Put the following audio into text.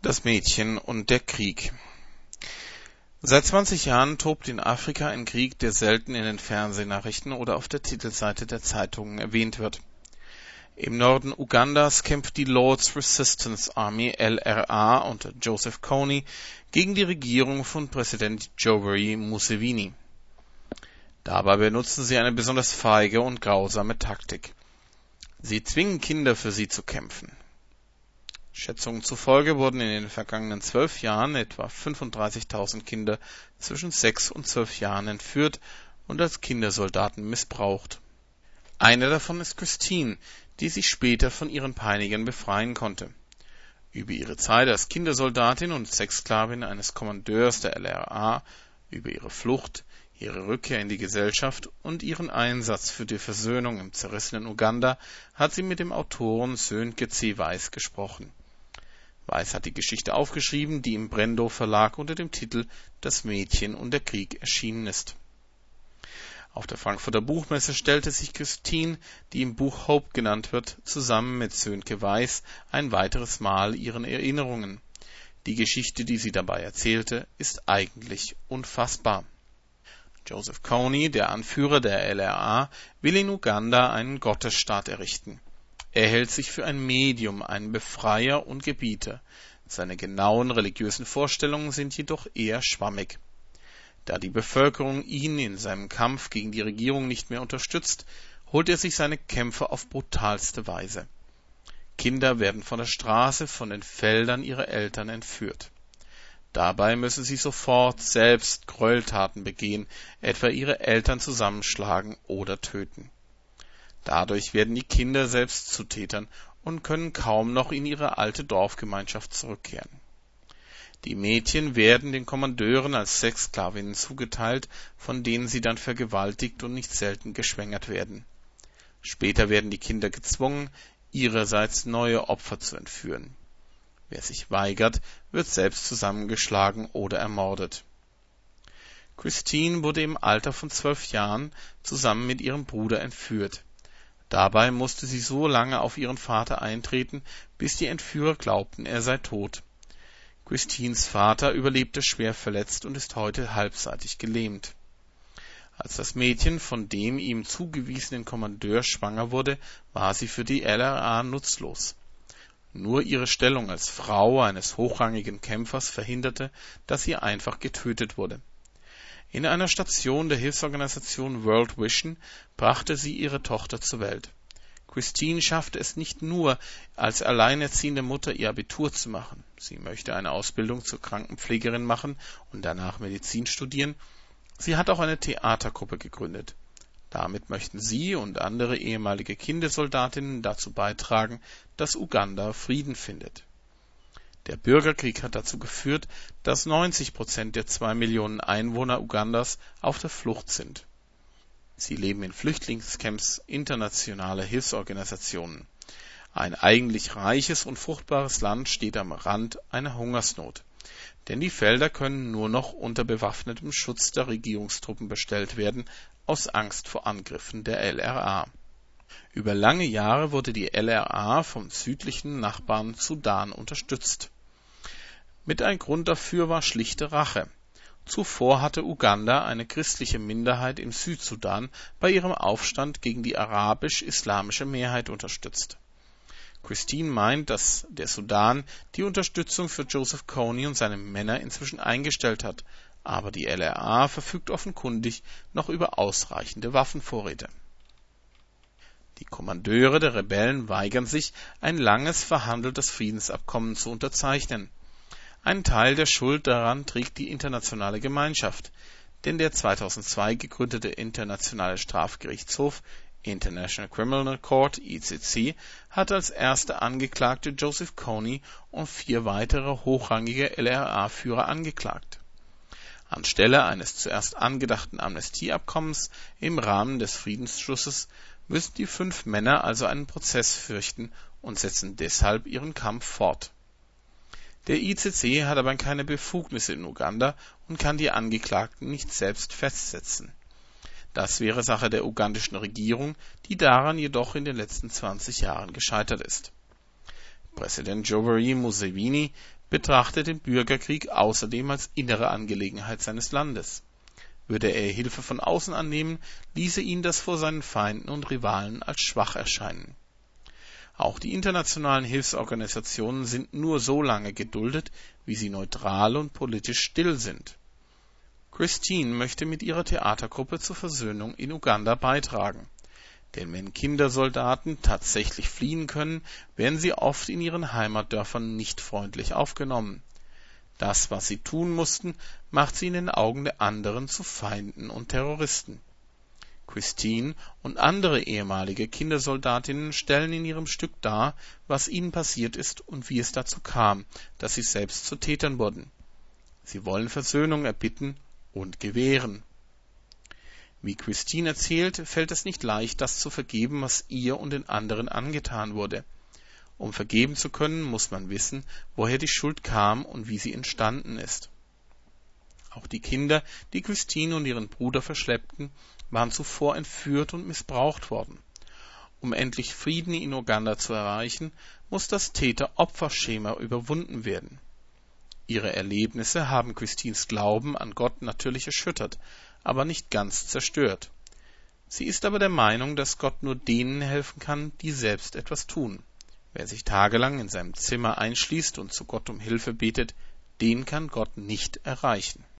Das Mädchen und der Krieg. Seit 20 Jahren tobt in Afrika ein Krieg, der selten in den Fernsehnachrichten oder auf der Titelseite der Zeitungen erwähnt wird. Im Norden Ugandas kämpft die Lord's Resistance Army LRA unter Joseph Kony gegen die Regierung von Präsident Yoweri Museveni. Dabei benutzen sie eine besonders feige und grausame Taktik. Sie zwingen Kinder für sie zu kämpfen. Schätzungen zufolge wurden in den vergangenen zwölf Jahren etwa 35.000 Kinder zwischen sechs und zwölf Jahren entführt und als Kindersoldaten missbraucht. Eine davon ist Christine, die sich später von ihren Peinigern befreien konnte. Über ihre Zeit als Kindersoldatin und Sexsklavin eines Kommandeurs der LRA, über ihre Flucht, ihre Rückkehr in die Gesellschaft und ihren Einsatz für die Versöhnung im zerrissenen Uganda hat sie mit dem Autoren Sönke C. Weiß gesprochen. Weiß hat die Geschichte aufgeschrieben, die im Brendo Verlag unter dem Titel Das Mädchen und der Krieg erschienen ist. Auf der Frankfurter Buchmesse stellte sich Christine, die im Buch Hope genannt wird, zusammen mit Sönke Weiß ein weiteres Mal ihren Erinnerungen. Die Geschichte, die sie dabei erzählte, ist eigentlich unfassbar. Joseph Kony, der Anführer der LRA, will in Uganda einen Gottesstaat errichten. Er hält sich für ein Medium, einen Befreier und Gebieter. Seine genauen religiösen Vorstellungen sind jedoch eher schwammig. Da die Bevölkerung ihn in seinem Kampf gegen die Regierung nicht mehr unterstützt, holt er sich seine Kämpfer auf brutalste Weise. Kinder werden von der Straße, von den Feldern ihrer Eltern entführt. Dabei müssen sie sofort selbst Gräueltaten begehen, etwa ihre Eltern zusammenschlagen oder töten. Dadurch werden die Kinder selbst zu Tätern und können kaum noch in ihre alte Dorfgemeinschaft zurückkehren. Die Mädchen werden den Kommandeuren als Sexsklavinnen zugeteilt, von denen sie dann vergewaltigt und nicht selten geschwängert werden. Später werden die Kinder gezwungen, ihrerseits neue Opfer zu entführen Wer sich weigert, wird selbst zusammengeschlagen oder ermordet. Christine wurde im Alter von zwölf Jahren zusammen mit ihrem Bruder entführt. Dabei musste sie so lange auf ihren Vater eintreten, bis die Entführer glaubten, er sei tot. Christines Vater überlebte schwer verletzt und ist heute halbseitig gelähmt. Als das Mädchen von dem ihm zugewiesenen Kommandeur schwanger wurde, war sie für die LRA nutzlos. Nur ihre Stellung als Frau eines hochrangigen Kämpfers verhinderte, dass sie einfach getötet wurde. In einer Station der Hilfsorganisation World Vision brachte sie ihre Tochter zur Welt. Christine schaffte es nicht nur, als alleinerziehende Mutter ihr Abitur zu machen. Sie möchte eine Ausbildung zur Krankenpflegerin machen und danach Medizin studieren. Sie hat auch eine Theatergruppe gegründet. Damit möchten sie und andere ehemalige Kindersoldatinnen dazu beitragen, dass Uganda Frieden findet. Der Bürgerkrieg hat dazu geführt, dass 90 Prozent der zwei Millionen Einwohner Ugandas auf der Flucht sind. Sie leben in Flüchtlingscamps internationaler Hilfsorganisationen. Ein eigentlich reiches und fruchtbares Land steht am Rand einer Hungersnot. Denn die Felder können nur noch unter bewaffnetem Schutz der Regierungstruppen bestellt werden, aus Angst vor Angriffen der LRA. Über lange Jahre wurde die LRA vom südlichen Nachbarn Sudan unterstützt. Mit ein Grund dafür war schlichte Rache. Zuvor hatte Uganda eine christliche Minderheit im Südsudan bei ihrem Aufstand gegen die arabisch-islamische Mehrheit unterstützt. Christine meint, dass der Sudan die Unterstützung für Joseph Kony und seine Männer inzwischen eingestellt hat aber die LRA verfügt offenkundig noch über ausreichende Waffenvorräte. Die Kommandeure der Rebellen weigern sich, ein langes verhandeltes Friedensabkommen zu unterzeichnen. Ein Teil der Schuld daran trägt die internationale Gemeinschaft, denn der 2002 gegründete Internationale Strafgerichtshof International Criminal Court ICC hat als erster Angeklagte Joseph Kony und vier weitere hochrangige LRA-Führer angeklagt Anstelle eines zuerst angedachten Amnestieabkommens im Rahmen des Friedensschlusses müssen die fünf Männer also einen Prozess fürchten und setzen deshalb ihren Kampf fort. Der ICC hat aber keine Befugnisse in Uganda und kann die Angeklagten nicht selbst festsetzen. Das wäre Sache der ugandischen Regierung, die daran jedoch in den letzten 20 Jahren gescheitert ist Präsident Yoweri Museveni betrachtet den Bürgerkrieg außerdem als innere Angelegenheit seines Landes. Würde er Hilfe von außen annehmen, ließe ihn das vor seinen Feinden und Rivalen als schwach erscheinen. Auch die internationalen Hilfsorganisationen sind nur so lange geduldet, wie sie neutral und politisch still sind. Christine möchte mit ihrer Theatergruppe zur Versöhnung in Uganda beitragen. Denn wenn Kindersoldaten tatsächlich fliehen können, werden sie oft in ihren Heimatdörfern nicht freundlich aufgenommen. Das, was sie tun mussten, macht sie in den Augen der anderen zu Feinden und Terroristen. Christine und andere ehemalige Kindersoldatinnen stellen in ihrem Stück dar, was ihnen passiert ist und wie es dazu kam, dass sie selbst zu Tätern wurden. Sie wollen Versöhnung erbitten und gewähren. Wie Christine erzählt, fällt es nicht leicht, das zu vergeben, was ihr und den anderen angetan wurde. Um vergeben zu können, muss man wissen, woher die Schuld kam und wie sie entstanden ist. Auch die Kinder, die Christine und ihren Bruder verschleppten, waren zuvor entführt und missbraucht worden. Um endlich Frieden in Uganda zu erreichen, muss das Täter-Opfer-Schema überwunden werden. Ihre Erlebnisse haben Christines Glauben an Gott natürlich erschüttert, aber nicht ganz zerstört. Sie ist aber der Meinung, dass Gott nur denen helfen kann, die selbst etwas tun. Wer sich tagelang in seinem Zimmer einschließt und zu Gott um Hilfe betet, den kann Gott nicht erreichen